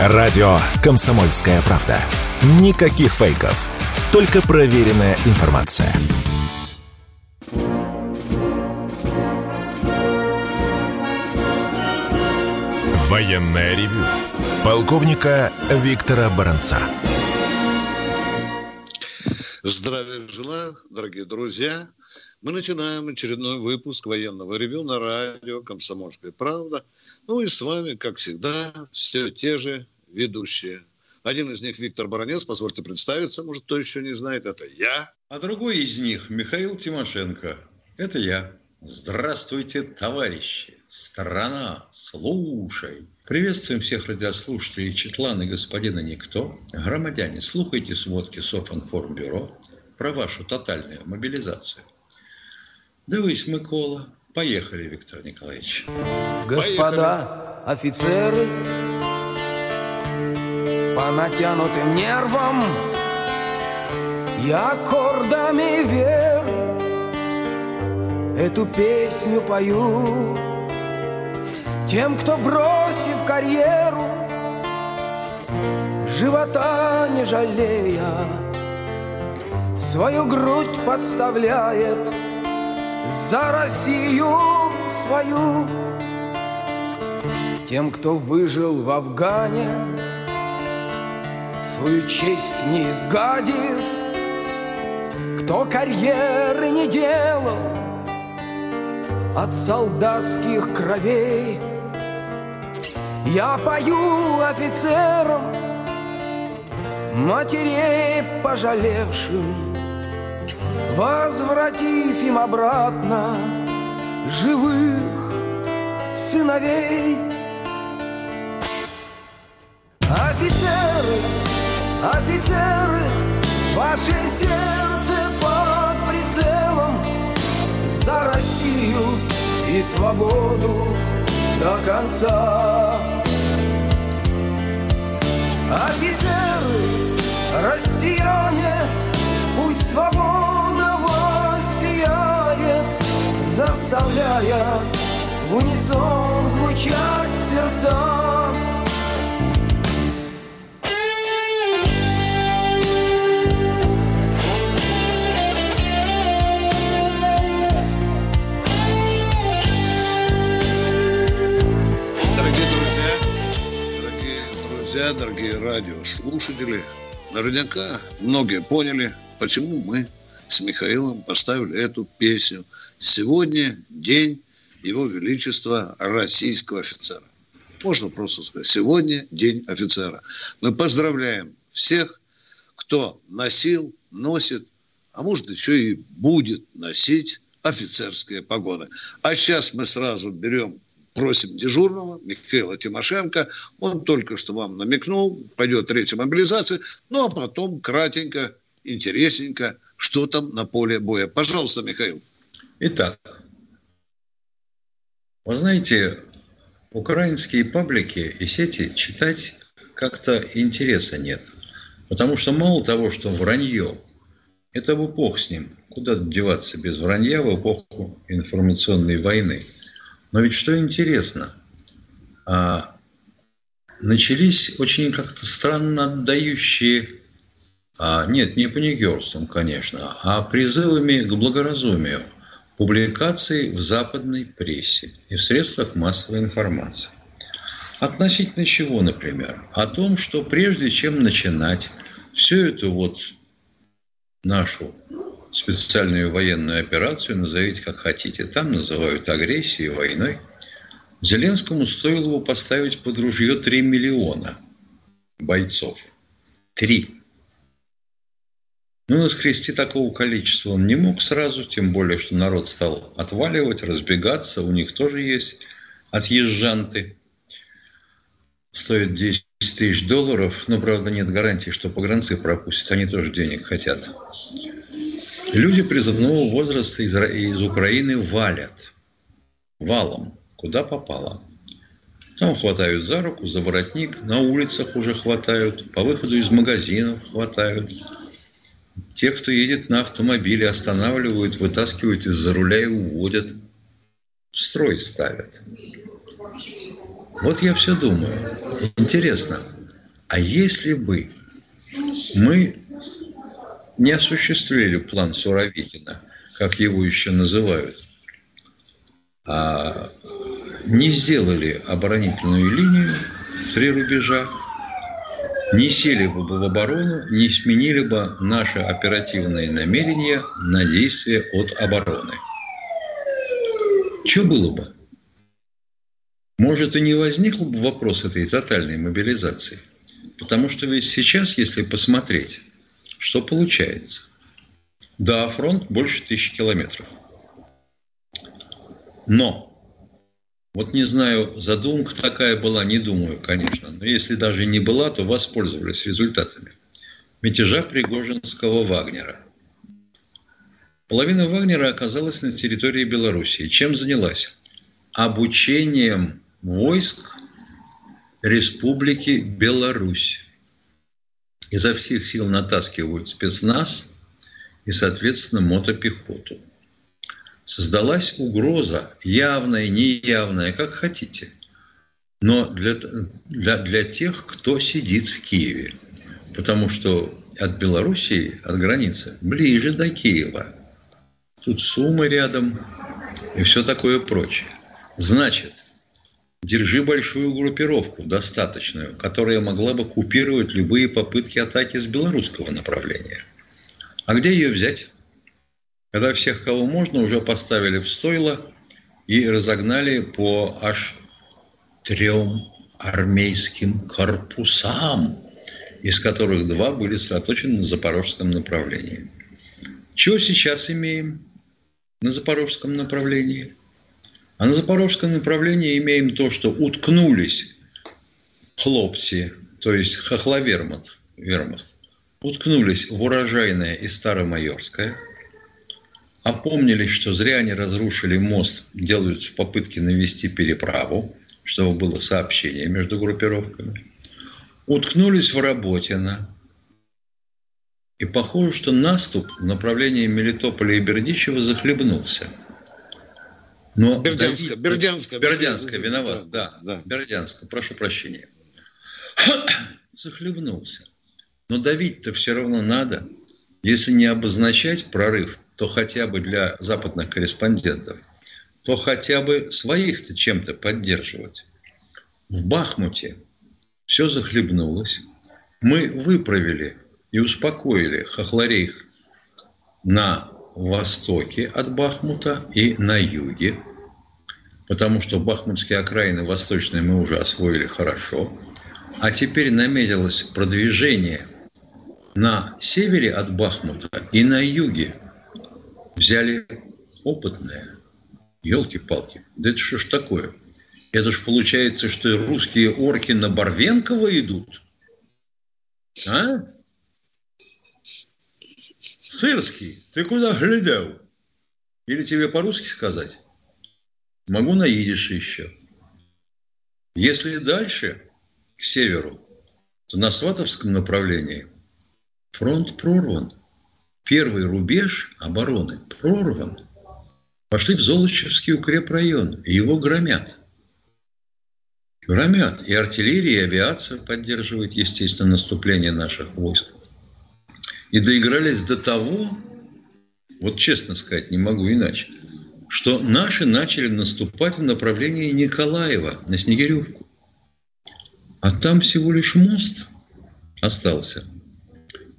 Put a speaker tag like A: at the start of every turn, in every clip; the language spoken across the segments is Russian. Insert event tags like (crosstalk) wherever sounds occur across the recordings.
A: Радио «Комсомольская правда». Никаких фейков. Только проверенная информация. Военная ревю. Полковника Виктора Баранца.
B: Здравия желаю, дорогие друзья. Мы начинаем очередной выпуск военного ревю на радио «Комсомольская правда». Ну и с вами, как всегда, все те же ведущие. Один из них Виктор Баранец, позвольте представиться, может, кто еще не знает, это я.
C: А другой из них Михаил Тимошенко, это я. Здравствуйте, товарищи! Страна, слушай! Приветствуем всех радиослушателей Четлана и господина Никто. Громадяне, слухайте сводки Софинформбюро про вашу тотальную мобилизацию. Дивись, Микола. Поехали, Виктор Николаевич.
D: Господа Поехали. офицеры, по натянутым нервам и аккордами вер эту песню пою тем, кто бросив карьеру, живота не жалея, свою грудь подставляет за Россию свою. Тем, кто выжил в Афгане, свою честь не изгадив, кто карьеры не делал от солдатских кровей. Я пою офицерам, матерей пожалевшим, Возвратив им обратно живых сыновей. Офицеры, офицеры, ваше сердце под прицелом За Россию и свободу до конца. Офицеры, россияне, заставляя в унисон звучать сердца.
B: друзья, дорогие радиослушатели, наверняка многие поняли, почему мы с Михаилом поставили эту песню. Сегодня день Его Величества российского офицера. Можно просто сказать, сегодня день офицера. Мы поздравляем всех, кто носил, носит, а может еще и будет носить офицерские погоны. А сейчас мы сразу берем просим дежурного Михаила Тимошенко. Он только что вам намекнул, пойдет третья мобилизация, ну а потом кратенько, интересненько, что там на поле боя. Пожалуйста, Михаил.
C: Итак, вы знаете, украинские паблики и сети читать как-то интереса нет. Потому что мало того, что вранье, это в эпох с ним. Куда деваться без вранья в эпоху информационной войны – но ведь что интересно, а, начались очень как-то странно отдающие, нет, не паникерством, конечно, а призывами к благоразумию публикации в западной прессе и в средствах массовой информации. Относительно чего, например? О том, что прежде чем начинать всю эту вот нашу специальную военную операцию, назовите как хотите. Там называют агрессией, войной. Зеленскому стоило бы поставить под ружье 3 миллиона бойцов. Три. Ну, наскрести такого количества он не мог сразу, тем более, что народ стал отваливать, разбегаться. У них тоже есть отъезжанты. Стоит 10 тысяч долларов, но, правда, нет гарантии, что погранцы пропустят. Они тоже денег хотят. Люди призывного возраста из, из Украины валят валом, куда попало. Там хватают за руку, за воротник, на улицах уже хватают, по выходу из магазинов хватают. Те, кто едет на автомобиле, останавливают, вытаскивают из-за руля и уводят. В строй ставят. Вот я все думаю. Интересно, А если бы мы не осуществили план Суровикина, как его еще называют, а не сделали оборонительную линию в три рубежа, не сели бы в оборону, не сменили бы наши оперативные намерения на действия от обороны. Что было бы? Может, и не возникл бы вопрос этой тотальной мобилизации. Потому что ведь сейчас, если посмотреть, что получается? Да, фронт больше тысячи километров. Но вот не знаю, задумка такая была, не думаю, конечно. Но если даже не была, то воспользовались результатами. Мятежа Пригожинского Вагнера. Половина Вагнера оказалась на территории Белоруссии. Чем занялась? Обучением войск Республики Беларусь. Изо всех сил натаскивают спецназ и, соответственно, мотопехоту создалась угроза, явная, неявная, как хотите, но для, для, для тех, кто сидит в Киеве. Потому что от Белоруссии, от границы, ближе до Киева. Тут Сумы рядом и все такое прочее. Значит, держи большую группировку, достаточную, которая могла бы купировать любые попытки атаки с белорусского направления. А где ее взять? Когда всех, кого можно, уже поставили в стойло и разогнали по аж трем армейским корпусам, из которых два были сосредоточены на запорожском направлении. Чего сейчас имеем на запорожском направлении? А на запорожском направлении имеем то, что уткнулись хлопцы, то есть хохловермат, вермахт, уткнулись в урожайное и старомайорское – опомнились, что зря они разрушили мост, делают в попытке навести переправу, чтобы было сообщение между группировками. Уткнулись в Работино. И похоже, что наступ в направлении Мелитополя и Бердичева захлебнулся.
B: Но Бердянска,
C: Давид... Бердянска, Бердянска, виноват, да, да, да. Бердянска, прошу прощения. (coughs) Захлебнулся. Но давить-то все равно надо, если не обозначать прорыв – то хотя бы для западных корреспондентов, то хотя бы своих-то чем-то поддерживать. В Бахмуте все захлебнулось. Мы выправили и успокоили Хохлорейх на востоке от Бахмута и на юге, потому что бахмутские окраины восточные мы уже освоили хорошо. А теперь наметилось продвижение на севере от Бахмута и на юге – взяли опытное. Елки-палки, да это что ж такое? Это ж получается, что русские орки на Барвенкова идут? А? Сырский, ты куда глядел? Или тебе по-русски сказать? Могу на идише еще. Если дальше, к северу, то на Сватовском направлении фронт прорван первый рубеж обороны прорван. Пошли в Золочевский укрепрайон, и его громят. Громят. И артиллерия, и авиация поддерживает, естественно, наступление наших войск. И доигрались до того, вот честно сказать, не могу иначе, что наши начали наступать в направлении Николаева на Снегиревку. А там всего лишь мост остался –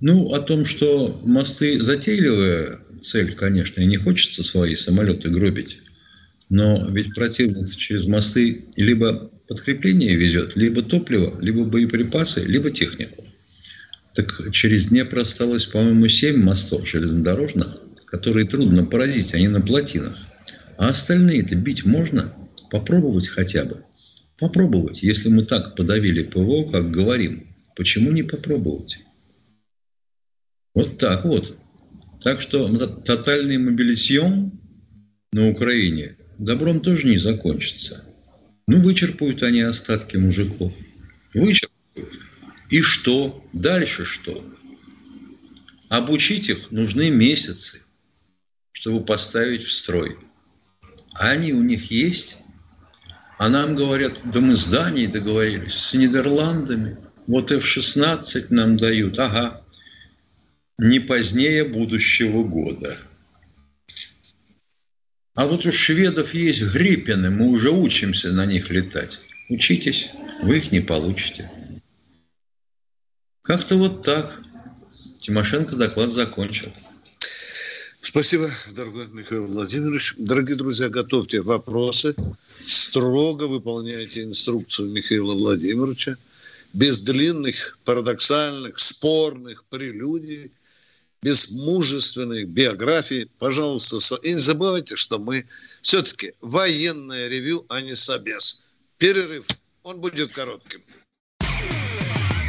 C: ну, о том, что мосты затейливая цель, конечно, и не хочется свои самолеты гробить. Но ведь противник через мосты либо подкрепление везет, либо топливо, либо боеприпасы, либо технику. Так через Днепр осталось, по-моему, семь мостов железнодорожных, которые трудно поразить, они на плотинах. А остальные-то бить можно? Попробовать хотя бы. Попробовать. Если мы так подавили ПВО, как говорим, почему не попробовать? Вот так вот. Так что тотальный мобилизион на Украине добром тоже не закончится. Ну, вычерпают они остатки мужиков. Вычерпают. И что? Дальше что? Обучить их нужны месяцы, чтобы поставить в строй. А они у них есть. А нам говорят, да мы с Данией договорились, с Нидерландами. Вот F-16 нам дают. Ага. Не позднее будущего года. А вот у шведов есть гриппины, мы уже учимся на них летать. Учитесь, вы их не получите. Как-то вот так. Тимошенко доклад закончил.
B: Спасибо, дорогой Михаил Владимирович. Дорогие друзья, готовьте вопросы. Строго выполняйте инструкцию Михаила Владимировича. Без длинных, парадоксальных, спорных прелюдий, без мужественных биографий. Пожалуйста, и не забывайте, что мы все-таки военное ревю, а не собес. Перерыв. Он будет коротким.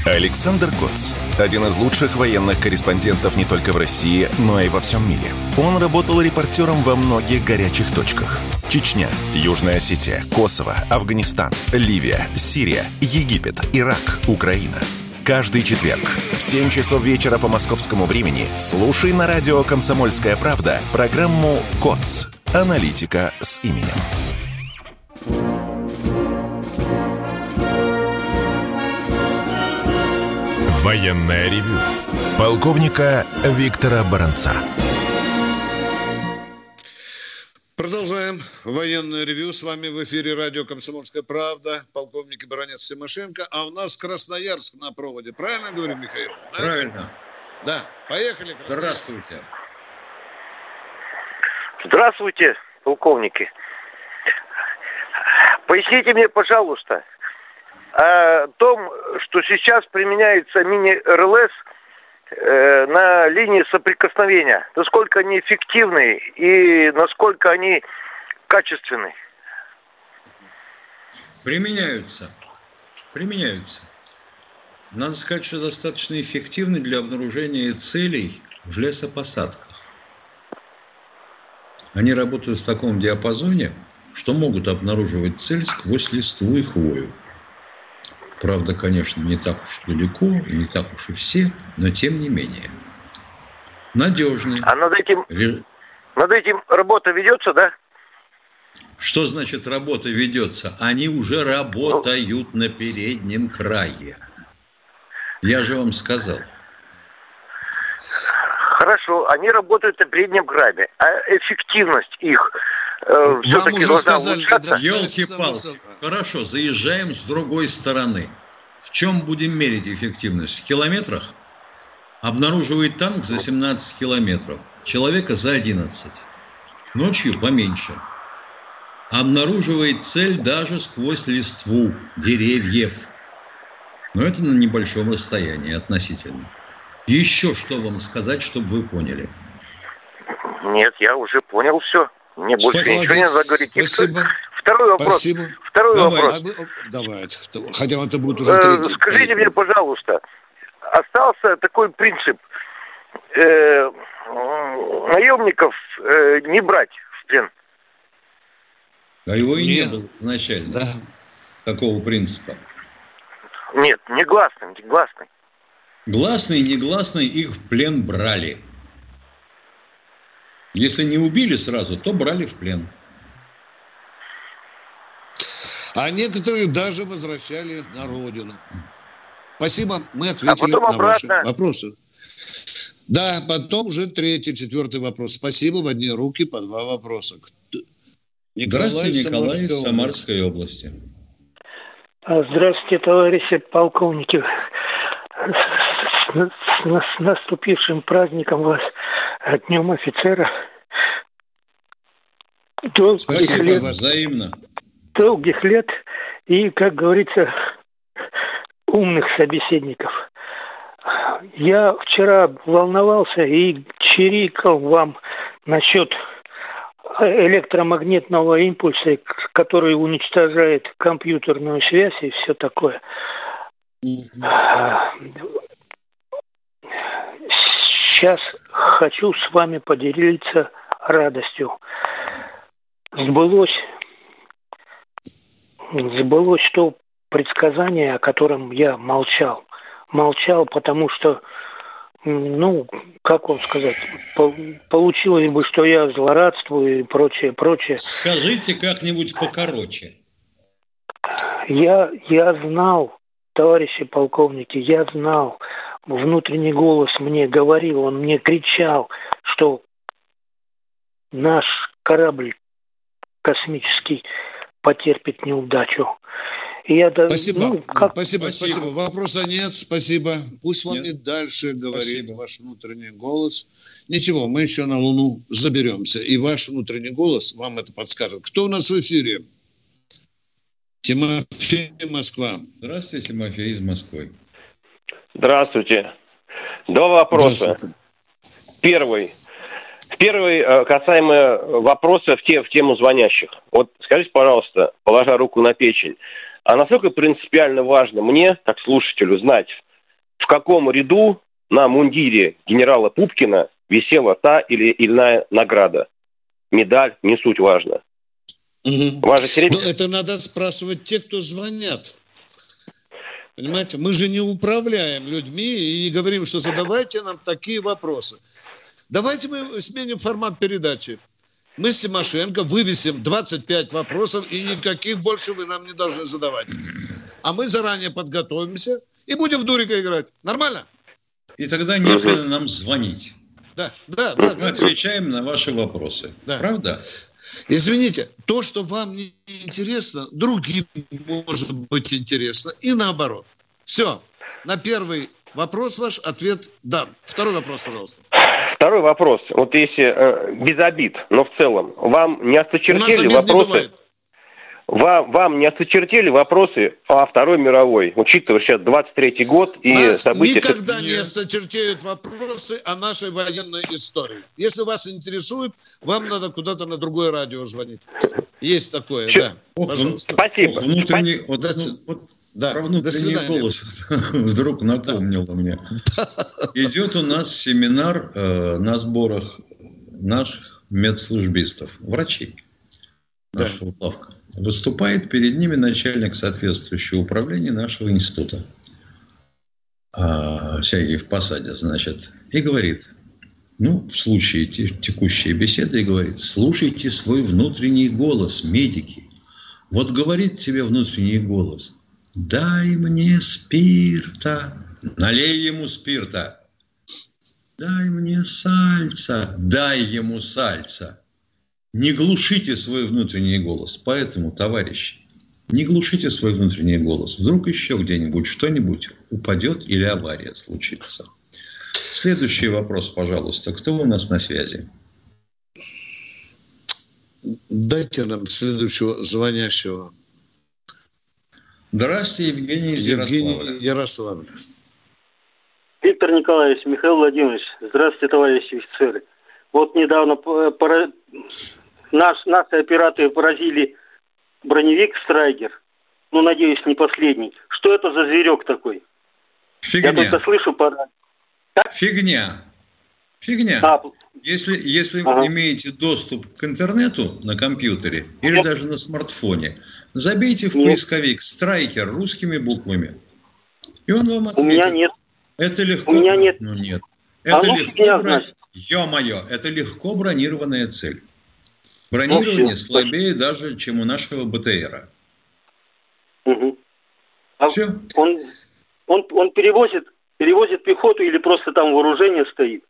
A: Александр Коц. Один из лучших военных корреспондентов не только в России, но и во всем мире. Он работал репортером во многих горячих точках. Чечня, Южная Осетия, Косово, Афганистан, Ливия, Сирия, Египет, Ирак, Украина. Каждый четверг в 7 часов вечера по московскому времени слушай на радио «Комсомольская правда» программу «КОЦ. Аналитика с именем». Военное ревю полковника Виктора Баранца.
B: Продолжаем военное ревю. С вами в эфире радио «Комсомольская правда», полковник и баронец Тимошенко. А у нас Красноярск на проводе. Правильно говорю, Михаил?
C: Да? Правильно.
B: Да. Поехали.
C: Здравствуйте.
E: Здравствуйте, полковники. Поясните мне, пожалуйста, о том, что сейчас применяется мини-РЛС э, на линии соприкосновения. Насколько они эффективны и насколько они качественны?
C: Применяются. Применяются. Надо сказать, что достаточно эффективны для обнаружения целей в лесопосадках. Они работают в таком диапазоне, что могут обнаруживать цель сквозь листву и хвою. Правда, конечно, не так уж далеко и не так уж и все, но тем не менее. Надежный.
E: А над этим, Ре... над этим работа ведется, да?
C: Что значит работа ведется? Они уже работают на переднем крае. Я же вам сказал.
E: Хорошо, они работают на переднем крае. А эффективность их
C: э, все-таки должна улучшаться? Елки-палки. Хорошо, заезжаем с другой стороны. В чем будем мерить эффективность? В километрах? Обнаруживает танк за 17 километров, человека за 11. Ночью поменьше – обнаруживает цель даже сквозь листву деревьев. Но это на небольшом расстоянии относительно. Еще что вам сказать, чтобы вы поняли?
E: Нет, я уже понял все. Мне больше Спасибо. ничего не надо говорить.
B: Спасибо.
E: Второй вопрос.
B: Спасибо.
E: Второй Давай. вопрос.
B: Давай. Хотя это будет уже э, третий.
E: Скажите мне, пожалуйста, остался такой принцип э, наемников э, не брать в плен.
C: А его и Нет. не было изначально. Да. Такого принципа.
E: Нет, негласный, негласный.
C: Гласный, негласный их в плен брали. Если не убили сразу, то брали в плен.
B: А некоторые даже возвращали на родину. Спасибо, мы а ответили
E: а на
B: ваши вопросы. Да, потом уже третий, четвертый вопрос. Спасибо в одни руки по два вопроса.
C: Николай, Здравствуйте, Николай из Самарской области.
F: А, здравствуйте, товарищи полковники. С, с, с наступившим праздником вас, Днем офицера.
C: Долгих Спасибо лет. Взаимно.
F: Долгих лет и, как говорится, умных собеседников. Я вчера волновался и чирикал вам насчет электромагнитного импульса, который уничтожает компьютерную связь и все такое. Сейчас хочу с вами поделиться радостью. Сбылось, сбылось то предсказание, о котором я молчал. Молчал, потому что ну, как вам сказать, получилось бы, что я злорадствую и прочее, прочее.
C: Скажите как-нибудь покороче.
F: Я, я знал товарищи полковники, я знал, внутренний голос мне говорил, он мне кричал, что наш корабль космический потерпит неудачу.
B: И я, спасибо, ну, как... спасибо, спасибо, спасибо. Вопроса нет, спасибо. Пусть вам нет. и дальше говорит спасибо. ваш внутренний голос. Ничего, мы еще на Луну заберемся. И ваш внутренний голос вам это подскажет. Кто у нас в эфире? Тимофей, Москва.
C: Здравствуйте, Тимофей из Москвы.
G: Здравствуйте. Два вопроса. Первый. Первый э, касаемо вопроса в, те, в тему звонящих. Вот скажите, пожалуйста, положа руку на печень, а насколько принципиально важно мне, как слушателю, знать, в каком ряду на мундире генерала Пупкина висела та или иная награда? Медаль, не суть важно.
B: Угу. Важно середня... Но это надо спрашивать те, кто звонят. Понимаете, мы же не управляем людьми и не говорим, что задавайте нам такие вопросы. Давайте мы сменим формат передачи. Мы с Тимошенко вывесим 25 вопросов, и никаких больше вы нам не должны задавать. А мы заранее подготовимся и будем в дурика играть. Нормально?
C: И тогда не надо нам звонить.
B: Да, да, да.
C: Мы отвечаем на ваши вопросы. Да. Правда?
B: Извините, то, что вам не интересно, другим может быть интересно. И наоборот. Все. На первый вопрос ваш ответ дан. Второй вопрос, пожалуйста.
G: Второй вопрос. Вот если э, без обид, но в целом, вам не осточертели вопросы... Вам, вам не осточертели вопросы о Второй мировой, учитывая сейчас 23-й год и
B: Нас
G: события...
B: никогда не осточертеют вопросы о нашей военной истории. Если вас интересует, вам надо куда-то на другое радио звонить. Есть такое, Че? да.
G: Ох, Спасибо.
C: Ох, внутренний, вот, вот, да. Про внутренний голос (laughs) вдруг напомнил да. мне. (laughs) Идет у нас семинар э, на сборах наших медслужбистов, врачей нашего да. лавка. Выступает перед ними начальник соответствующего управления нашего института. А, Сергей в посаде, значит, и говорит, ну, в случае текущей беседы, и говорит, слушайте свой внутренний голос, медики. Вот говорит тебе внутренний голос – Дай мне спирта, налей ему спирта. Дай мне сальца, дай ему сальца. Не глушите свой внутренний голос. Поэтому, товарищи, не глушите свой внутренний голос. Вдруг еще где-нибудь что-нибудь упадет или авария случится. Следующий вопрос, пожалуйста. Кто у нас на связи?
B: Дайте нам следующего звонящего.
C: Здравствуйте, Евгений из Евгений
B: Ярославль.
H: Виктор Николаевич, Михаил Владимирович, здравствуйте, товарищи офицеры. Вот недавно Наш, наши операторы поразили броневик «Страйгер». Ну, надеюсь, не последний. Что это за зверек такой?
C: Фигня.
H: Я только слышу пора.
C: Как? Фигня. Фигня. А, если, если ага. вы имеете доступ к интернету на компьютере или Нет. даже на смартфоне, забейте в нет. поисковик «Страйкер» русскими буквами. И он вам ответит.
H: У меня нет.
C: Это легко.
H: У меня нет.
C: Ну нет. Это а легко. Бро... Ё-моё, это легко бронированная цель. Бронирование ну, слабее даже, чем у нашего БТРа.
H: Угу. А все. Он, он, он перевозит, перевозит пехоту или просто там вооружение стоит?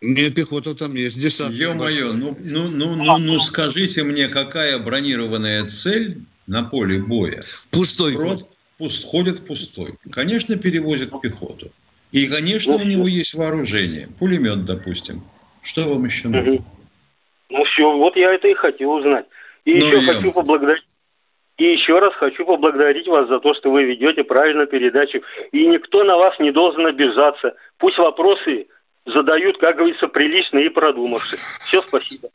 B: Нет, пехота там есть, десант.
C: Ё-моё, ну, ну, ну, ну, ну скажите мне, какая бронированная цель на поле боя?
B: Пустой.
C: Просто пуст, ходит пустой. Конечно, перевозит пехоту. И, конечно, у него есть вооружение. Пулемет, допустим. Что вам еще нужно?
H: Ну все, вот я это и хотел узнать. И ну, еще я... хочу поблагодарить. И еще раз хочу поблагодарить вас за то, что вы ведете правильную передачу. И никто на вас не должен обижаться. Пусть вопросы задают, как говорится, прилично и продумавши. Все, спасибо.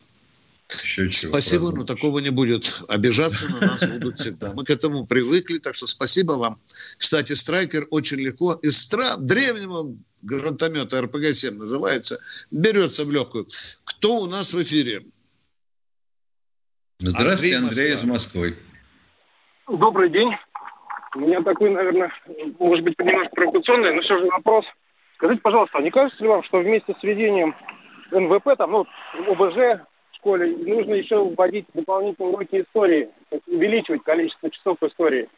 B: Спасибо, но такого не будет. Обижаться на нас будут всегда. Мы к этому привыкли, так что спасибо вам. Кстати, страйкер очень легко из стра... древнего гранатомета РПГ-7 называется, берется в легкую. Кто у нас в эфире?
C: Здравствуйте, Андрей, Андрей из Москвы.
I: Добрый день. У меня такой, наверное, может быть, немножко провокационный, но все же вопрос – Скажите, пожалуйста, не кажется ли вам, что вместе с введением НВП, там, ну, ОБЖ школе, нужно еще вводить дополнительные уроки истории, увеличивать количество часов истории?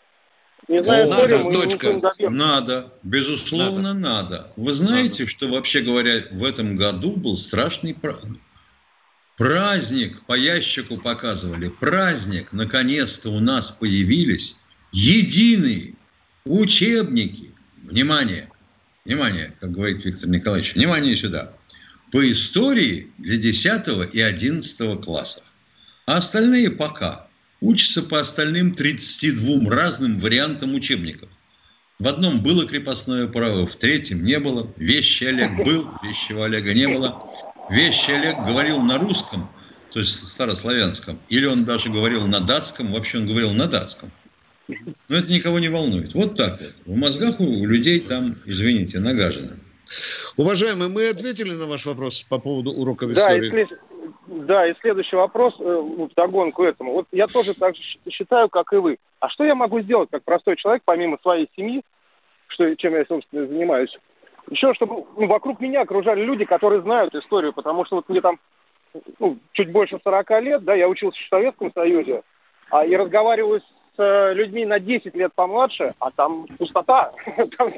C: Не знаю, надо, мы дочка. Надо, безусловно, надо. надо. Вы знаете, надо. что вообще говоря, в этом году был страшный праздник. Праздник по ящику показывали. Праздник, наконец-то у нас появились единые учебники. Внимание, внимание, как говорит Виктор Николаевич, внимание сюда. По истории для 10 и 11 классов. А остальные пока учатся по остальным 32 разным вариантам учебников. В одном было крепостное право, в третьем не было. Вещи Олег был, вещего Олега не было. Вещи Олег говорил на русском, то есть старославянском, или он даже говорил на датском, вообще он говорил на датском. Но это никого не волнует. Вот так вот. В мозгах у людей там, извините, нагажено.
B: Уважаемые, мы ответили на ваш вопрос по поводу уроков истории.
I: Да, если, да, и следующий вопрос э, в догонку этому. Вот я тоже так же считаю, как и вы. А что я могу сделать, как простой человек, помимо своей семьи, что, чем я, собственно, занимаюсь? Еще, чтобы ну, вокруг меня окружали люди, которые знают историю, потому что вот мне там ну, чуть больше 40 лет, да, я учился в Советском Союзе, а и разговариваю с людьми на 10 лет помладше, а там пустота. (laughs) Там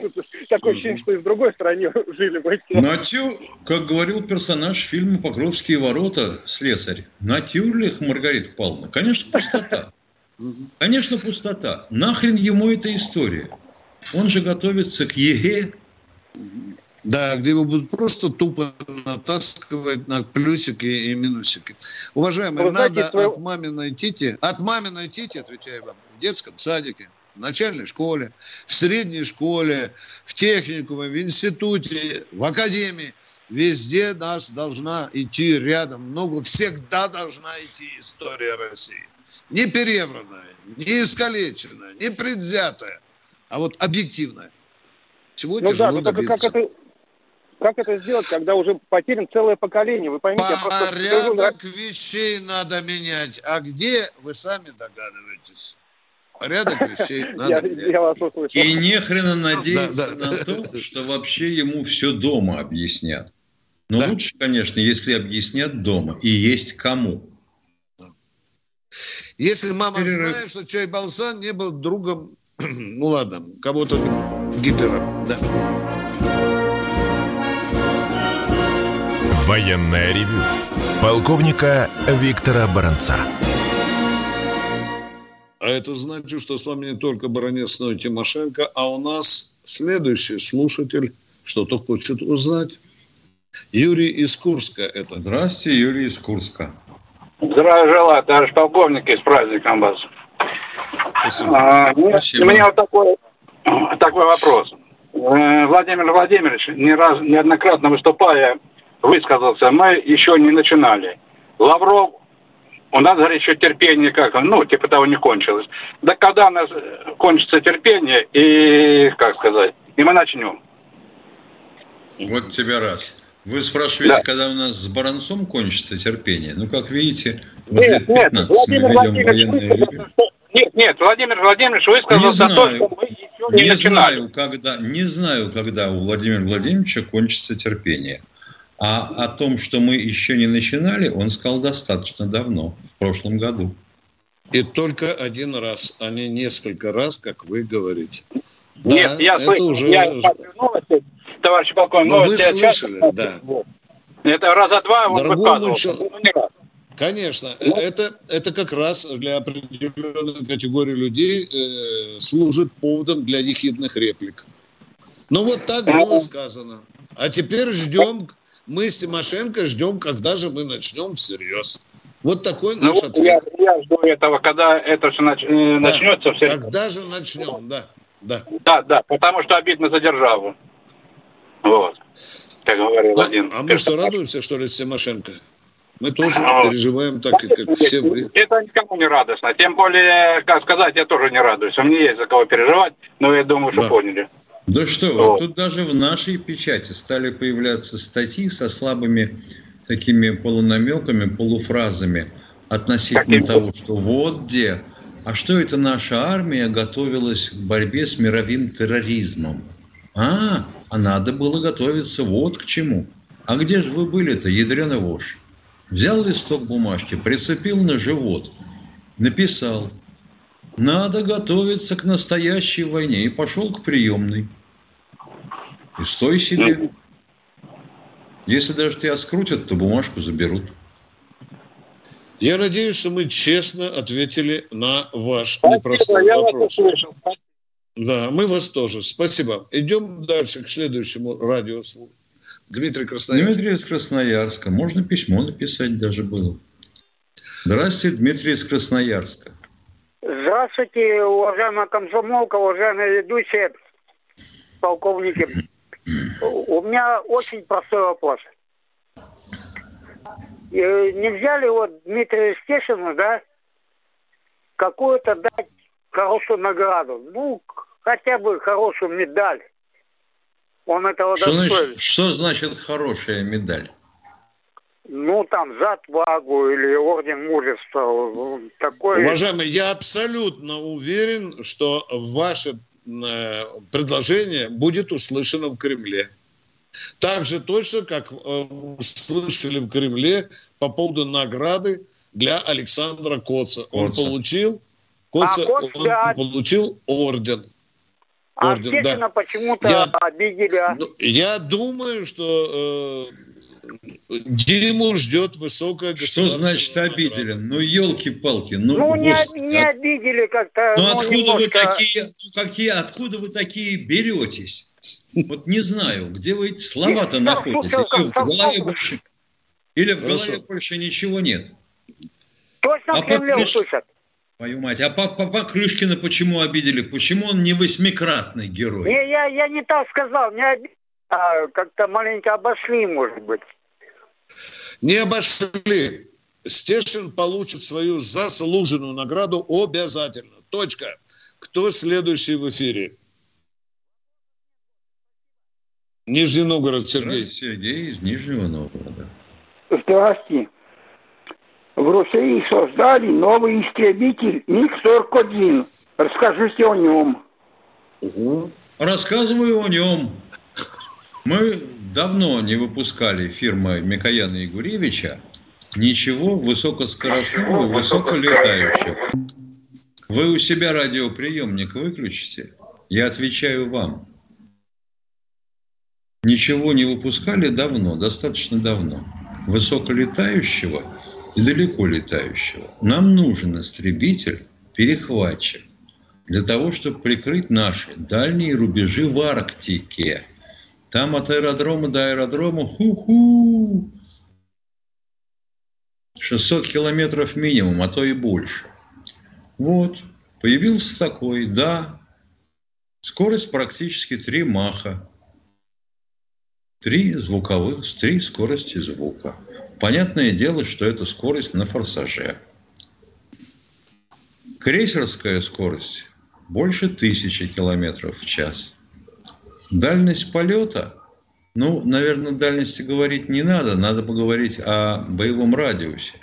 I: такое ощущение, что и в другой стране (laughs) жили бы.
C: Natü, как говорил персонаж фильма «Покровские ворота», слесарь, natürlich Маргарита Павловна, конечно, пустота. Конечно, пустота. Нахрен ему эта история? Он же готовится к ЕГЭ.
B: Да, где его будут просто тупо натаскивать на плюсики и минусики. Уважаемые, Вы надо знаете, от маминой тити, от маминой тити, отвечаю вам, в детском садике, в начальной школе, в средней школе, в техникуме, в институте, в академии. Везде нас должна идти рядом. Много всегда должна идти история России. Не перевранная, не искалеченная, не предвзятая, а вот объективная. Чего ну тяжело да, добиться. Как это,
I: как это сделать, когда уже потерян целое поколение? Вы поймите,
B: Порядок я просто... вещей надо менять. А где, вы сами догадываетесь. Порядок вещей (laughs) надо менять.
C: И не хрена надеяться на то, что вообще ему все дома объяснят. Но лучше, конечно, если объяснят дома. И есть кому.
B: Если мама знает, что Чай Балсан не был другом, (clears throat) ну ладно, кого-то Гитлера, да.
A: Военная ревю. Полковника Виктора Баранца.
B: А это значит, что с вами не только баронец, но и Тимошенко, а у нас следующий слушатель что-то хочет узнать. Юрий из Курска это.
C: Здравствуйте, Юрий из Курска.
J: Здравия желаю, товарищ полковник, и с праздником вас. Спасибо. А, Спасибо. У меня вот такой, такой вопрос. Э, Владимир Владимирович, не раз, неоднократно выступая высказался, мы еще не начинали. Лавров, у нас, говорит, еще терпение как, ну, типа того не кончилось. Да когда у нас кончится терпение и, как сказать, и мы начнем.
C: Вот тебе раз. Вы спрашиваете, да. когда у нас с Баранцом кончится терпение? Ну, как видите, нет, нет, Владимир
J: Владимирович Нет, нет, Владимир Владимирович высказался
C: не знаю, то, что мы еще не, не начинали. Знаю, когда, не знаю, когда у Владимира Владимировича кончится терпение. А о том, что мы еще не начинали, он сказал достаточно давно, в прошлом году.
B: И только один раз, а не несколько раз, как вы говорите.
J: Нет, да, я, это слышал, уже... я новости, товарищ полковник,
B: Но новости вы слышали, часто, да.
J: Это раза два он Дорогому ну, раз.
B: Конечно, ну, это, это как раз для определенной категории людей э, служит поводом для ехидных реплик. Ну вот так было сказано. А теперь ждем мы с Тимошенко ждем, когда же мы начнем всерьез. Вот такой ну, наш ответ.
J: Я, я жду этого, когда это все нач... Э, да. начнется.
B: Всерьез. Когда же начнем, да.
J: Да, да, да потому что обидно за державу. Вот. Как говорил
B: а,
J: один.
B: А мы что, радуемся, что ли, с Тимошенко? Мы тоже а, переживаем так, как все вы.
J: Это никому не радостно. Тем более, как сказать, я тоже не радуюсь. У меня есть за кого переживать, но я думаю, что да. поняли.
C: Да что, вот. тут даже в нашей печати стали появляться статьи со слабыми такими полунамеками, полуфразами относительно того, что вот где, а что это наша армия готовилась к борьбе с мировым терроризмом. А, а надо было готовиться вот к чему. А где же вы были-то, ядреный вож? Взял листок бумажки, прицепил на живот, написал Надо готовиться к настоящей войне. И пошел к приемной. И стой себе. Если даже тебя скрутят, то бумажку заберут.
B: Я надеюсь, что мы честно ответили на ваш Спасибо, непростой я вопрос. Вас услышал. Да, мы вас тоже. Спасибо. Идем дальше к следующему радиослову. Дмитрий Красноярск.
C: Дмитрий из Красноярска. Можно письмо написать даже было. Здравствуйте, Дмитрий из Красноярска.
K: Здравствуйте, уважаемая комсомолка, уважаемые ведущие, полковники. У меня очень простой вопрос. Нельзя ли вот Дмитрию Стешину, да, какую-то дать хорошую награду? Ну, хотя бы хорошую медаль. Он этого
C: что Значит, что значит хорошая медаль?
K: Ну, там, за отвагу или орден мужества. Такое...
B: Уважаемый, я абсолютно уверен, что ваше э, предложение будет услышано в Кремле. Так же точно, как э, слышали в Кремле по поводу награды для Александра Коца. Коца. Он получил, Коца, а, Коц, он получил орден.
K: А орден, да. почему-то я, обидели. А?
B: Ну, я думаю, что э, Диму ждет высокая
C: Что значит обидели? Ну, елки-палки. Ну,
K: ну не, не обидели как-то.
C: Ну, ну откуда немножко... вы такие, какие, откуда вы такие беретесь? Вот не знаю, где вы эти слова-то находитесь. Или в голове больше, или в голове больше ничего нет.
K: Точно а в Кремле услышат.
C: Твою мать. А папа Покрышкина почему обидели? Почему он не восьмикратный герой?
K: Не, я, я не так сказал. Не обидели, а как-то маленько обошли, может быть.
B: Не обошли. Стешин получит свою заслуженную награду обязательно. Точка. Кто следующий в эфире? Нижний Новгород, Сергей.
C: Сергей из Нижнего Новгорода.
L: Здравствуйте. В России создали новый истребитель МиГ-41. Расскажите о нем.
C: Угу. Рассказываю о нем. Мы давно не выпускали фирмы Микояна Егоревича ничего высокоскоростного, высоколетающего. Вы у себя радиоприемник выключите, я отвечаю вам. Ничего не выпускали давно, достаточно давно. Высоколетающего и далеко летающего. Нам нужен истребитель, перехватчик, для того, чтобы прикрыть наши дальние рубежи в Арктике. Там от аэродрома до аэродрома ху-ху, 600 километров минимум, а то и больше. Вот, появился такой, да, скорость практически 3 маха. Три звуковых, три скорости звука. Понятное дело, что это скорость на форсаже. Крейсерская скорость больше тысячи километров в час. Дальность полета, ну, наверное, дальности говорить не надо, надо поговорить о боевом радиусе.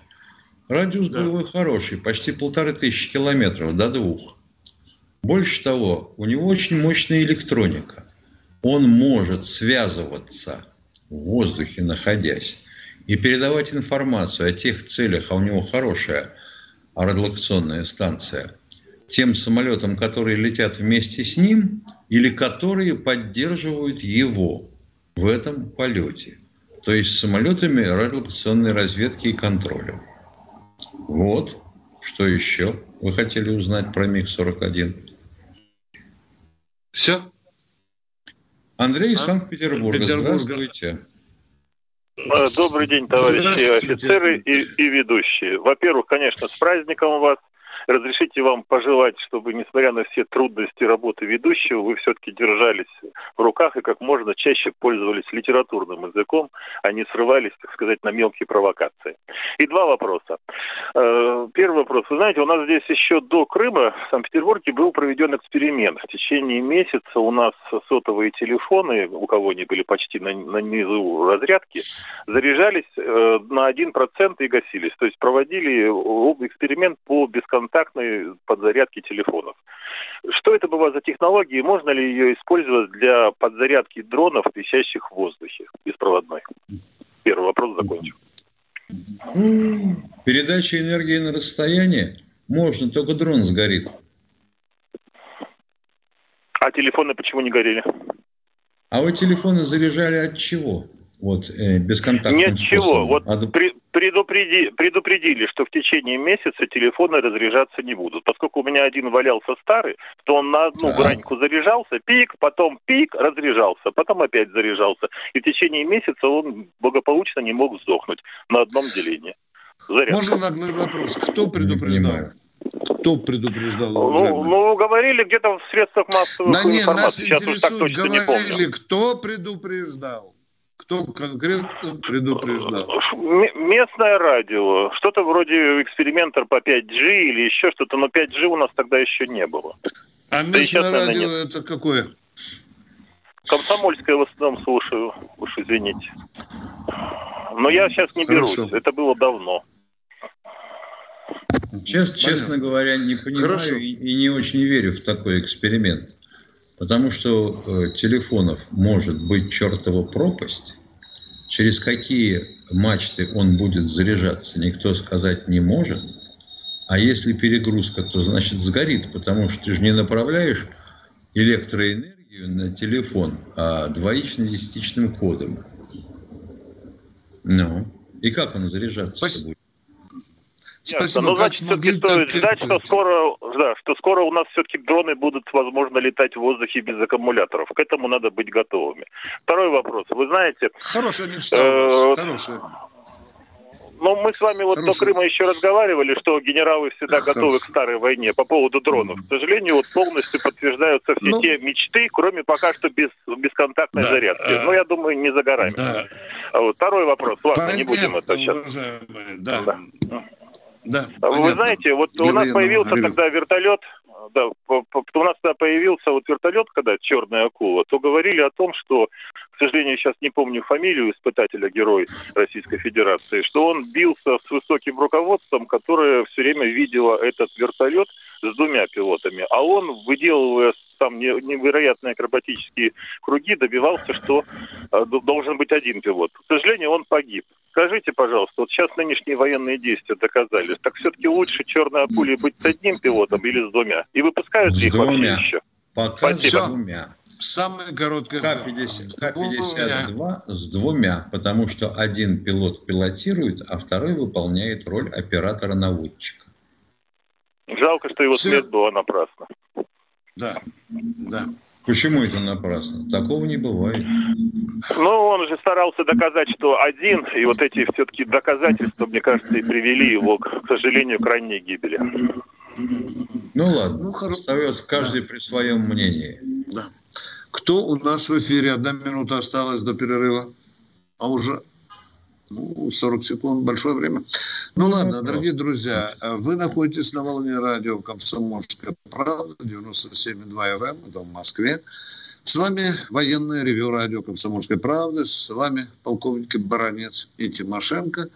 C: Радиус да. боевой хороший, почти полторы тысячи километров до двух. Больше того, у него очень мощная электроника. Он может связываться в воздухе, находясь, и передавать информацию о тех целях, а у него хорошая радиолокационная станция, тем самолетам, которые летят вместе с ним или которые поддерживают его в этом полете. То есть самолетами радиолокационной разведки и контроля. Вот. Что еще вы хотели узнать про МиГ-41?
B: Все?
C: Андрей из а? Санкт-Петербурга. Здравствуйте.
M: Э, добрый день, товарищи офицеры и, и ведущие. Во-первых, конечно, с праздником вас. Разрешите вам пожелать, чтобы, несмотря на все трудности работы ведущего, вы все-таки держались в руках и как можно чаще пользовались литературным языком, а не срывались, так сказать, на мелкие провокации. И два вопроса. Э, первый вопрос. Вы знаете, у нас здесь еще до Крыма в Санкт-Петербурге был проведен эксперимент. В течение месяца у нас сотовые телефоны, у кого они были почти на, на низу разрядки, заряжались э, на 1% и гасились. То есть проводили эксперимент по бесконтактному бесконтактной подзарядки телефонов. Что это была за технология и можно ли ее использовать для подзарядки дронов, висящих в воздухе, беспроводной? Первый вопрос закончил.
C: Передача энергии на расстояние можно, только дрон сгорит.
M: А телефоны почему не горели?
C: А вы телефоны заряжали от чего? Вот, э, бесконтактным
M: Нет чего. Вот
C: от...
M: при, предупреди, предупредили, что в течение месяца телефоны разряжаться не будут. Поскольку у меня один валялся старый, то он на одну да. граньку заряжался, пик, потом пик, разряжался, потом опять заряжался. И в течение месяца он благополучно не мог сдохнуть на одном делении.
B: Зарядка. Можно наглый вопрос? Кто предупреждал? Кто предупреждал?
M: Ну, ну, говорили где-то в средствах массовой
B: да информации. Нет, нас Сейчас уж так точно говорили, не помню. кто предупреждал? Кто конкретно предупреждал?
M: Местное радио. Что-то вроде экспериментер по 5G или еще что-то, но 5G у нас тогда еще не было.
B: А местное сейчас, радио наверное, это какое?
M: Комсомольское в основном слушаю, уж извините. Но я сейчас не Хорошо. берусь, это было давно.
C: Чест, честно говоря, не понимаю и, и не очень верю в такой эксперимент. Потому что э, телефонов может быть чертова пропасть. Через какие мачты он будет заряжаться, никто сказать не может. А если перегрузка, то значит сгорит, потому что ты же не направляешь электроэнергию на телефон, а двоично-десятичным кодом. Ну, и как он заряжаться будет?
M: Спасибо. Ну, значит, все-таки стоит ждать, что скоро, да, что скоро у нас все-таки дроны будут, возможно, летать в воздухе без аккумуляторов. К этому надо быть готовыми. Второй вопрос. Вы знаете...
B: Хорошая мечта э, Хорошая.
M: Ну, мы с вами вот Хорошо. до Крыма еще разговаривали, что генералы всегда Хорошо. готовы к старой войне по поводу дронов. К сожалению, вот полностью подтверждаются все ну, те мечты, кроме пока что без бесконтактной да, зарядки. А, Но я думаю, не за горами. Да. А вот второй вопрос. Ладно, Понятно, не будем это сейчас.
B: Да. да.
M: Да, Вы понятно. знаете, вот Героина, у нас появился Героина. тогда вертолет, да, у нас тогда появился вот вертолет, когда черная акула, то говорили о том, что, к сожалению, сейчас не помню фамилию испытателя герой Российской Федерации, что он бился с высоким руководством, которое все время видело этот вертолет с двумя пилотами, а он, выделывая там невероятные акробатические круги, добивался, что э, должен быть один пилот. К сожалению, он погиб. Скажите, пожалуйста, вот сейчас нынешние военные действия доказали, так все-таки лучше черной акуле быть с одним пилотом или с двумя? И выпускают
C: с
M: их
C: двумя. вообще еще? Пока
B: Спасибо. с двумя. Самое короткое.
C: К-50, К-52 с двумя, потому что один пилот пилотирует, а второй выполняет роль оператора-наводчика.
M: Жалко, что его Все. смерть была напрасна.
B: Да, да.
C: Почему это напрасно? Такого не бывает.
M: Ну, он же старался доказать, что один, и вот эти все-таки доказательства, мне кажется, и привели его, к, сожалению, к ранней гибели.
C: Ну ладно, ну, хорошо. остается каждый да. при своем мнении.
B: Да. Кто у нас в эфире? Одна минута осталась до перерыва. А уже ну, 40 секунд, большое время. Ну, ну ладно, дорогие друзья, вы находитесь на волне радио «Комсомольская правда», 97,2 FM, это в Москве. С вами военное ревю радио «Комсомольская правда», с вами полковники Баранец и Тимошенко.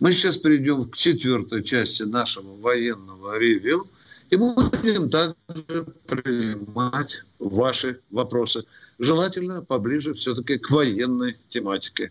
B: Мы сейчас перейдем к четвертой части нашего военного ревю и будем также принимать ваши вопросы. Желательно поближе все-таки к военной тематике.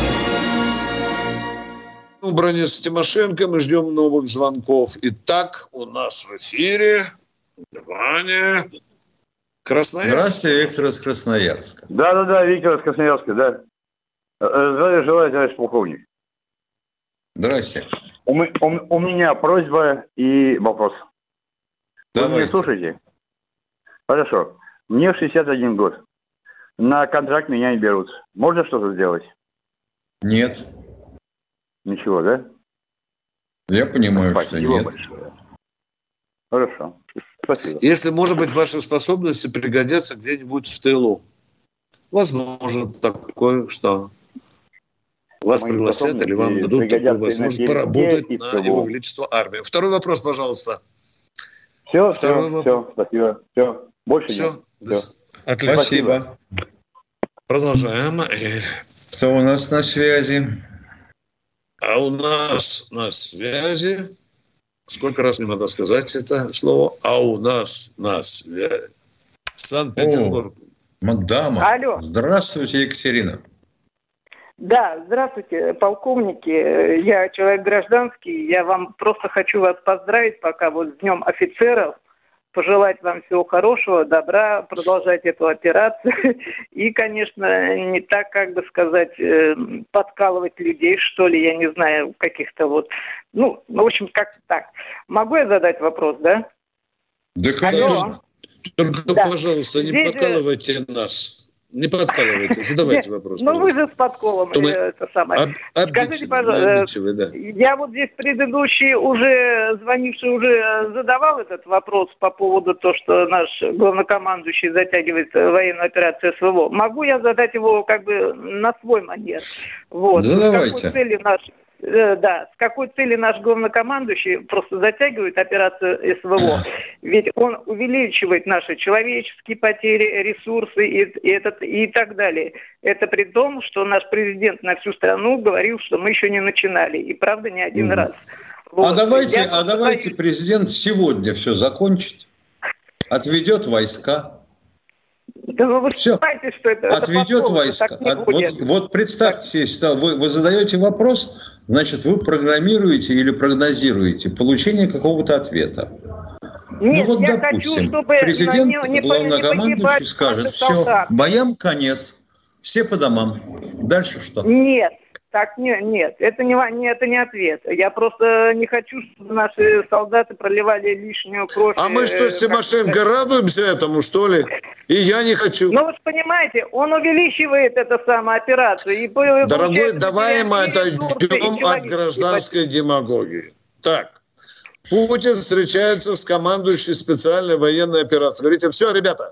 B: Бронец Тимошенко. Мы ждем новых звонков. Итак, у нас в эфире Ваня
C: Красноярск. Здравствуйте, Виктор из Красноярска.
N: Да-да-да, Виктор из Красноярска, да. Э, здравия желаю, товарищ полковник.
C: Здрасте.
N: У, у, у меня просьба и вопрос. Давайте. Вы меня слушаете? Хорошо. Мне 61 год. На контракт меня не берут. Можно что-то сделать?
C: Нет.
N: Ничего, да?
C: Я понимаю, Спасибо что нет.
N: Большое. Хорошо.
B: Спасибо. Если, может быть, ваши способности пригодятся где-нибудь в тылу. Возможно такое, что вас Мои пригласят или вам дадут такую возможность поработать на его величество армию. Второй вопрос, пожалуйста.
N: Все, Второй все, вопрос. все, спасибо. Все. Больше
B: все.
N: нет.
C: Отлично. Спасибо.
B: Продолжаем.
C: Кто у нас на связи?
B: А у нас на связи... Сколько раз мне надо сказать это слово? А у нас на связи... Санкт-Петербург.
C: Мадама. Алло. Здравствуйте, Екатерина.
O: Да, здравствуйте, полковники. Я человек гражданский. Я вам просто хочу вас поздравить пока вот с Днем офицеров. Пожелать вам всего хорошего, добра, продолжать эту операцию. (laughs) И, конечно, не так, как бы сказать, э, подкалывать людей, что ли, я не знаю, каких-то вот... Ну, в общем, как-то так. Могу я задать вопрос, да?
B: Да, конечно. Только, да. пожалуйста, не Здесь... Подкалывайте нас. Не подкалывайте, (laughs) задавайте вопрос.
O: Ну, вы же с подколом мы... это самое. Об, Скажите, пожалуйста, да. я вот здесь предыдущий уже, звонивший уже задавал этот вопрос по поводу того, что наш главнокомандующий затягивает военную операцию СВО. Могу я задать его как бы на свой манер? Вот.
C: Задавайте. С какой
O: целью наш Э, да, с какой цели наш главнокомандующий просто затягивает операцию СВО. (laughs) Ведь он увеличивает наши человеческие потери, ресурсы и, и, этот, и так далее. Это при том, что наш президент на всю страну говорил, что мы еще не начинали. И правда не один mm. раз.
C: А вот. А давайте, Я а давайте президент сегодня все закончит, отведет войска,
O: да вы Все. понимаете, что это...
C: Отведет это войска. От, вот, вот представьте себе, вы, вы задаете вопрос, значит, вы программируете или прогнозируете получение какого-то ответа. Ну Нет, ну вот, допустим, хочу, чтобы президент, не, не, главнокомандующий не скажет, все, боям конец, все по домам. Дальше что?
O: Нет, так нет, нет, это не, не, это не ответ. Я просто не хочу, чтобы наши солдаты проливали лишнюю кровь.
B: А мы что, с э, Тимошенко радуемся этому, что ли? И я не хочу.
O: Ну, вы же понимаете, он увеличивает эту самую операцию. И
B: Дорогой, давай мы отойдем от гражданской демагогии. Так, Путин встречается с командующей специальной военной операцией. Говорите, все, ребята,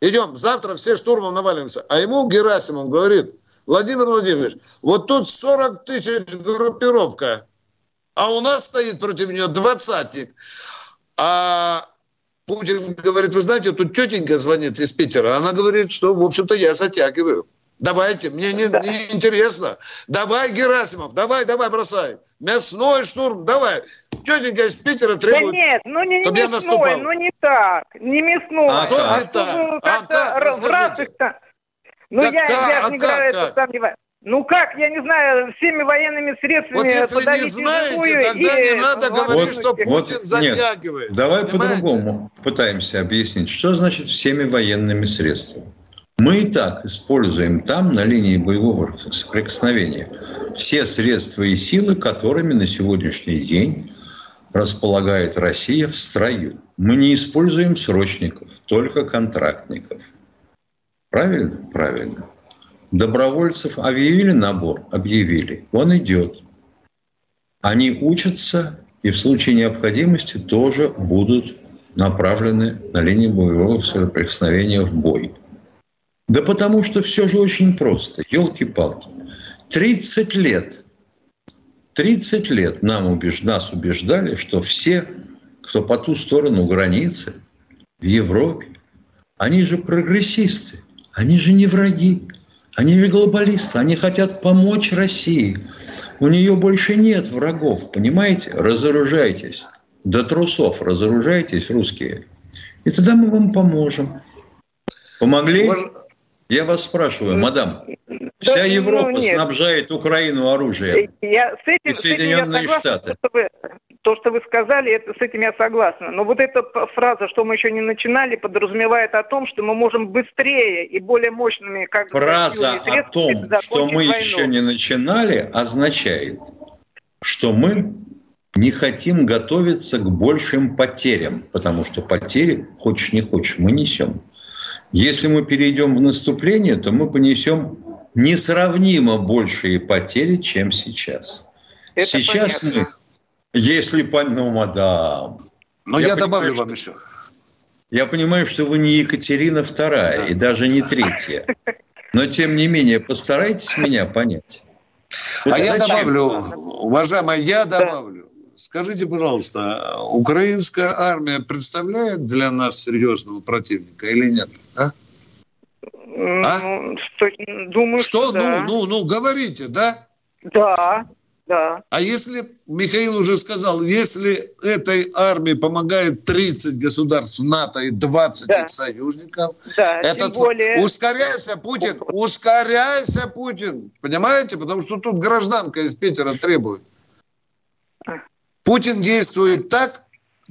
B: идем, завтра все штурмом наваливаемся. А ему Герасимов говорит – Владимир Владимирович, вот тут 40 тысяч группировка, а у нас стоит против нее двадцатник. А Путин говорит, вы знаете, тут тетенька звонит из Питера, она говорит, что, в общем-то, я затягиваю. Давайте, мне не, не интересно. Давай, Герасимов, давай, давай, бросай. Мясной штурм, давай. Тетенька из Питера требует,
O: да нет, ну не, не мясной, наступал. ну не так, не мясной. А,
B: а, а так? А как?
O: Ну, так я, как, я а не как, говорю, как? это сомневаюсь. Ну как, я не знаю, всеми военными средствами
B: вот если не знаете, тогда и... не надо говорить, вот, что Путин вот, затягивает.
C: Нет, давай по-другому пытаемся объяснить, что значит всеми военными средствами. Мы и так используем там, на линии боевого соприкосновения, все средства и силы, которыми на сегодняшний день располагает Россия в строю. Мы не используем срочников, только контрактников. Правильно? Правильно. Добровольцев объявили набор? Объявили. Он идет. Они учатся и в случае необходимости тоже будут направлены на линию боевого соприкосновения в бой. Да потому что все же очень просто. Елки-палки. 30 лет. 30 лет нам убеж... нас убеждали, что все, кто по ту сторону границы в Европе, они же прогрессисты. Они же не враги. Они же глобалисты. Они хотят помочь России. У нее больше нет врагов, понимаете? Разоружайтесь. До трусов разоружайтесь, русские. И тогда мы вам поможем. Помогли? Я вас спрашиваю, мадам, вся да, Европа ну, снабжает Украину оружием.
O: Я, с этим, и Соединенные с этим я согласна, Штаты. Чтобы то, что вы сказали, это, с этим я согласна. Но вот эта фраза, что мы еще не начинали, подразумевает о том, что мы можем быстрее и более мощными... Как
C: фраза о том, что мы войну. еще не начинали, означает, что мы не хотим готовиться к большим потерям, потому что потери, хочешь не хочешь, мы несем. Если мы перейдем в наступление, то мы понесем несравнимо большие потери, чем сейчас. Это сейчас понятно. мы если, ну, мадам.
B: Но я, я добавлю вам еще.
C: Я понимаю, что вы не Екатерина вторая да. и даже не третья. Но, тем не менее, постарайтесь меня понять.
B: Вот а зачем? я добавлю, уважаемая, я добавлю. скажите, пожалуйста, украинская армия представляет для нас серьезного противника или нет? А?
O: А? Что, думаю, что,
B: что да. ну, ну, ну, говорите, да?
O: Да, да.
B: А если, Михаил уже сказал, если этой армии помогает 30 государств НАТО и 20 да. их союзников,
O: да,
B: это
O: более...
B: ускоряйся, Путин, ускоряйся, Путин, понимаете? Потому что тут гражданка из Питера требует. Путин действует так,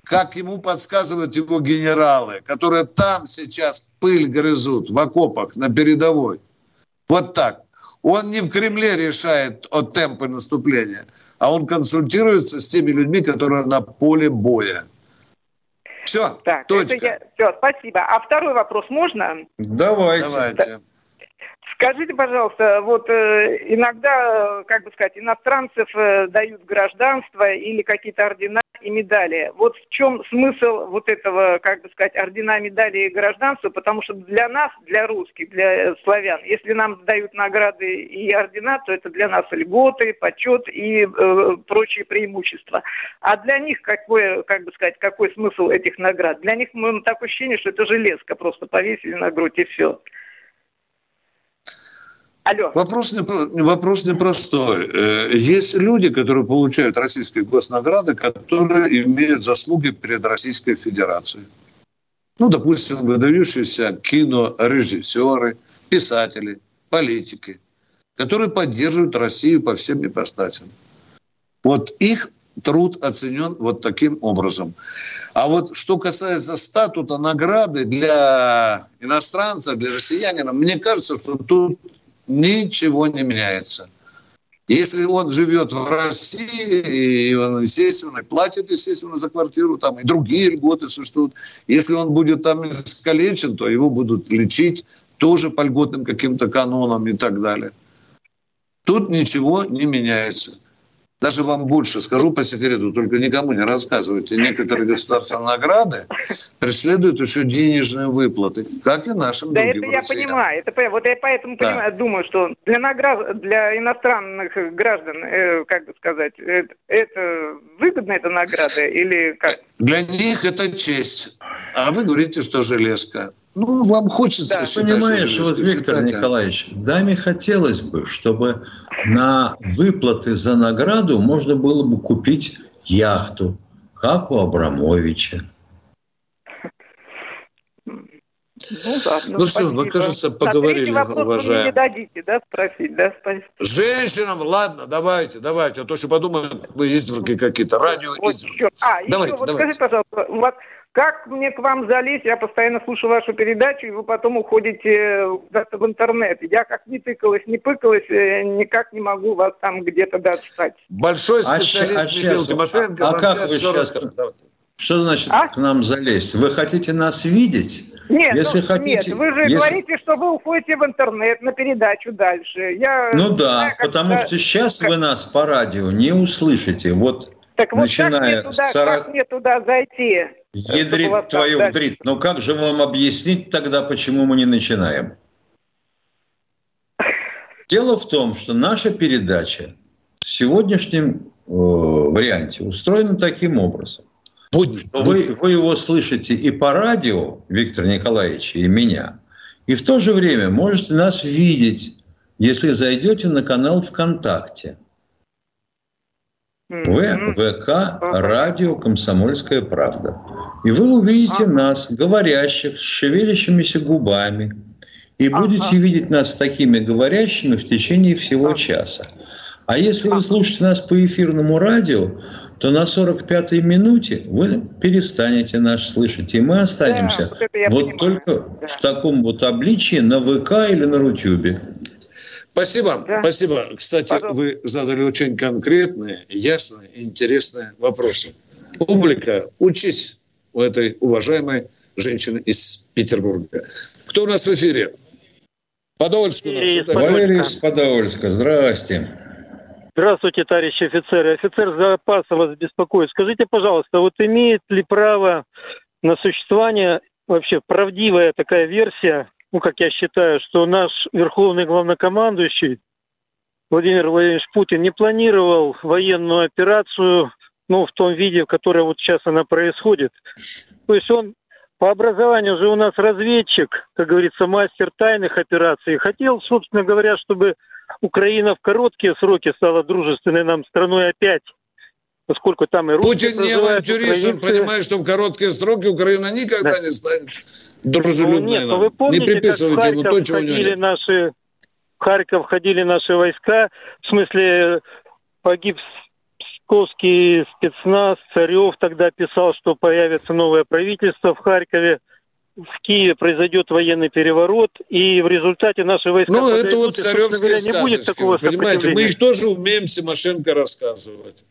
B: как ему подсказывают его генералы, которые там сейчас пыль грызут в окопах на передовой. Вот так. Он не в Кремле решает о темпе наступления, а он консультируется с теми людьми, которые на поле боя. Все,
O: так, точка. Это я... Все, спасибо. А второй вопрос можно?
B: Давайте. Давайте.
O: Скажите, пожалуйста, вот э, иногда, как бы сказать, иностранцев э, дают гражданство или какие-то ордена и медали. Вот в чем смысл вот этого, как бы сказать, ордена, медали и гражданства? Потому что для нас, для русских, для славян, если нам дают награды и ордена, то это для нас льготы, почет и э, прочие преимущества. А для них какой, как бы сказать, какой смысл этих наград? Для них мы, такое ощущение, что это железка, просто повесили на грудь и все.
B: Алло. Вопрос, не, вопрос непростой. Э, есть люди, которые получают российские госнаграды, которые имеют заслуги перед Российской Федерацией. Ну, допустим, выдающиеся кинорежиссеры, писатели, политики, которые поддерживают Россию по всем ипостасям. Вот их труд оценен вот таким образом. А вот что касается статута награды для иностранца, для россиянина, мне кажется, что тут ничего не меняется. Если он живет в России, и он, естественно, платит, естественно, за квартиру, там и другие льготы существуют. Если он будет там искалечен, то его будут лечить тоже по льготным каким-то канонам и так далее. Тут ничего не меняется. Даже вам больше скажу по секрету, только никому не рассказывайте. Некоторые государственные награды преследуют еще денежные выплаты, как и нашим
O: да
B: другим
O: это я понимаю. Это, вот я поэтому да. понимаю, думаю, что для, наград, для иностранных граждан, э, как бы сказать, это, это выгодна эта награда или как?
B: Для них это честь. А вы говорите, что железка. Ну, вам хочется
C: да, считать, Понимаешь, вот, Виктор считать, Николаевич, даме хотелось бы, чтобы на выплаты за награду можно было бы купить яхту, как у Абрамовича.
B: Ну, да, ну, ну что, вы, кажется, поговорили, уважаемые.
O: не дадите, да, спросить, да, спасибо.
B: Женщинам, ладно, давайте, давайте, а то еще подумают, вы изверги какие-то, радио вот,
O: А, давайте, еще, вот давайте. скажите, пожалуйста, у вас как мне к вам залезть? Я постоянно слушаю вашу передачу, и вы потом уходите в интернет. Я как не тыкалась, не пыкалась, э, никак не могу вас там где-то достать.
B: Большой а специалист а Михаил Тимошенко.
C: А, а как вы сейчас... Что значит а? к нам залезть? Вы хотите нас видеть?
O: Нет, если ну, хотите, нет, вы же если... говорите, что вы уходите в интернет на передачу дальше. Я
C: ну да, знаю, потому что сейчас как... вы нас по радио не услышите. Вот так начиная вот как мне,
O: туда, 40... как мне туда зайти?
C: Ядрит твою так, вдрит. Ну как же вам объяснить тогда, почему мы не начинаем? Дело в том, что наша передача в сегодняшнем э, варианте устроена таким образом. Вы, вы его слышите и по радио, Виктор Николаевич, и меня, и в то же время можете нас видеть, если зайдете на канал ВКонтакте. В, ВК, радио «Комсомольская правда». И вы увидите нас, говорящих, с шевелящимися губами, и будете видеть нас такими говорящими в течение всего часа. А если вы слушаете нас по эфирному радио, то на 45-й минуте вы перестанете нас слышать, и мы останемся да, вот, вот только да. в таком вот обличии на ВК или на Рутюбе.
B: Спасибо, да. спасибо. Кстати, Пожалуйста. вы задали очень конкретные, ясные, интересные вопросы. Публика, учись у этой уважаемой женщины из Петербурга. Кто у нас в эфире?
C: Подольск у нас. Валерий из Подольска. Здрасте.
P: Здравствуйте, товарищи офицеры. Офицер запаса вас беспокоит. Скажите, пожалуйста, вот имеет ли право на существование вообще правдивая такая версия ну, как я считаю, что наш верховный главнокомандующий Владимир Владимирович Путин не планировал военную операцию ну, в том виде, в котором вот сейчас она происходит. То есть он по образованию же у нас разведчик, как говорится, мастер тайных операций. Хотел, собственно говоря, чтобы Украина в короткие сроки стала дружественной нам страной опять. Поскольку там и
B: Путин не авантюрист, он понимает, что в короткие сроки Украина никогда да. не станет дружелюбной. Ну, нет,
P: ну, вы помните, не приписывайте как ему то, чего у него нет. наши в Харьков ходили наши войска, в смысле погиб московский спецназ, Царев тогда писал, что появится новое правительство в Харькове. В Киеве произойдет военный переворот, и в результате наши войска...
B: Ну, это вот царевские говоря, не будет такого понимаете, мы их тоже умеем Симошенко рассказывать.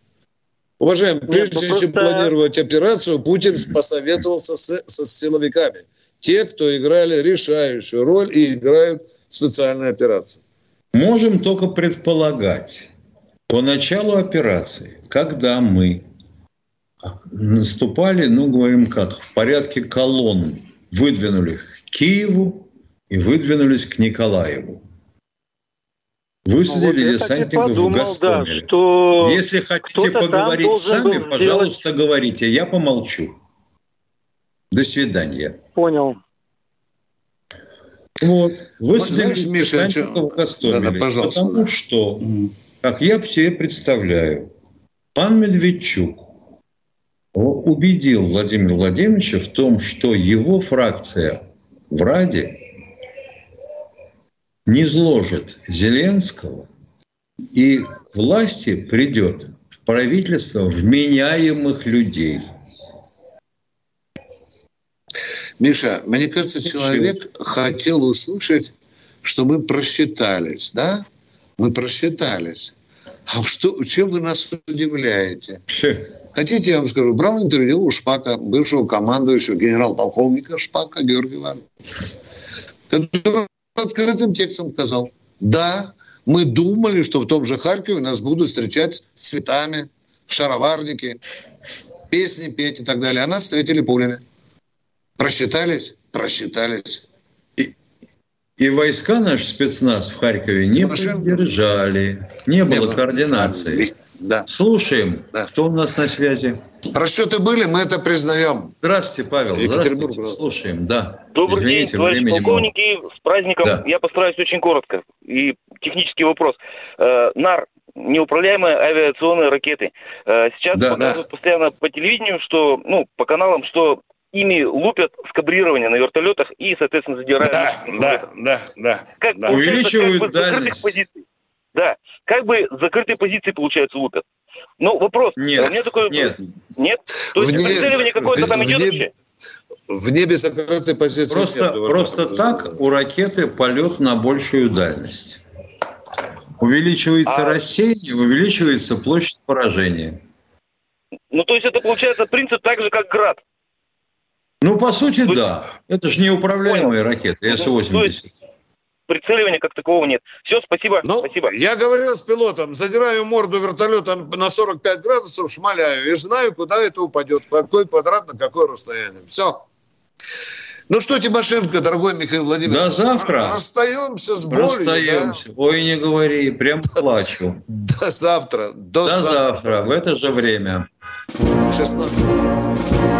B: Уважаемые, прежде Нет, ну, чем просто... планировать операцию, Путин посоветовался с, со силовиками. Те, кто играли решающую роль и играют в специальной операции.
C: Можем только предполагать. По началу операции, когда мы наступали, ну, говорим как, в порядке колонн, выдвинулись к Киеву и выдвинулись к Николаеву. Высадили ну, вот десантников подумал, в Гастомеле. Да, что Если хотите поговорить сами, пожалуйста, сделать... говорите. Я помолчу. До свидания.
P: Понял.
C: Вот. Высадили вот, десантников в Гастомеле. Да, да, пожалуйста. Потому что как я себе представляю, пан Медведчук убедил Владимира Владимировича в том, что его фракция в Раде не зложит Зеленского и к власти придет в правительство вменяемых людей.
B: Миша, мне кажется, человек хотел услышать, что мы просчитались, да? Мы просчитались. А что, чем вы нас удивляете? (laughs) Хотите, я вам скажу, брал интервью у Шпака, бывшего командующего генерал-полковника Шпака Георгия Ивановича, который открытым текстом сказал, да, мы думали, что в том же Харькове нас будут встречать с цветами, шароварники, песни петь и так далее. А нас встретили пулями. Просчитались? Просчитались.
C: И войска наш спецназ в Харькове не поддержали, не было, не было координации. Да. Слушаем, да. кто у нас на связи.
B: Расчеты были, мы это признаем.
C: Здравствуйте, Павел. Здравствуйте. Слушаем, да.
Q: Добрый Извините, день, товарищи полковники. Мало. С праздником. Да. Я постараюсь очень коротко. И технический вопрос. Э, НАР, неуправляемые авиационные ракеты. Э, сейчас да, показывают да. постоянно по телевидению, что, ну, по каналам, что ими лупят в кабрирование на вертолетах и, соответственно, задирают.
B: Да, да, да, да.
Q: Как, да. Увеличивают как бы дальность. Позиций. Да, как бы закрытые позиции, получается, лупят. Ну, вопрос.
C: Нет,
Q: у меня такой
C: нет.
Q: Нет? То есть вне, прицеливание какое-то там идет
B: вне, В небе закрытой позиции
C: Просто, нет, просто так у ракеты полет на большую дальность. Увеличивается а... рассеяние, увеличивается площадь поражения.
Q: Ну, то есть это получается принцип так же, как град.
C: Ну, по сути, есть... да. Это же неуправляемые Понял. ракеты С-80.
Q: Прицеливания как такового нет. Все, спасибо.
B: Ну,
Q: спасибо.
B: Я говорил с пилотом, задираю морду вертолетом на 45 градусов, шмаляю и знаю, куда это упадет, какой квадрат, на какое расстояние. Все. Ну что, Тимошенко, дорогой Михаил Владимирович.
C: До завтра.
B: Расстаемся с болью.
C: Расстаемся. Да? Ой, не говори, прям плачу. (laughs)
B: До завтра.
C: До, До завтра. завтра, в это же время. 16.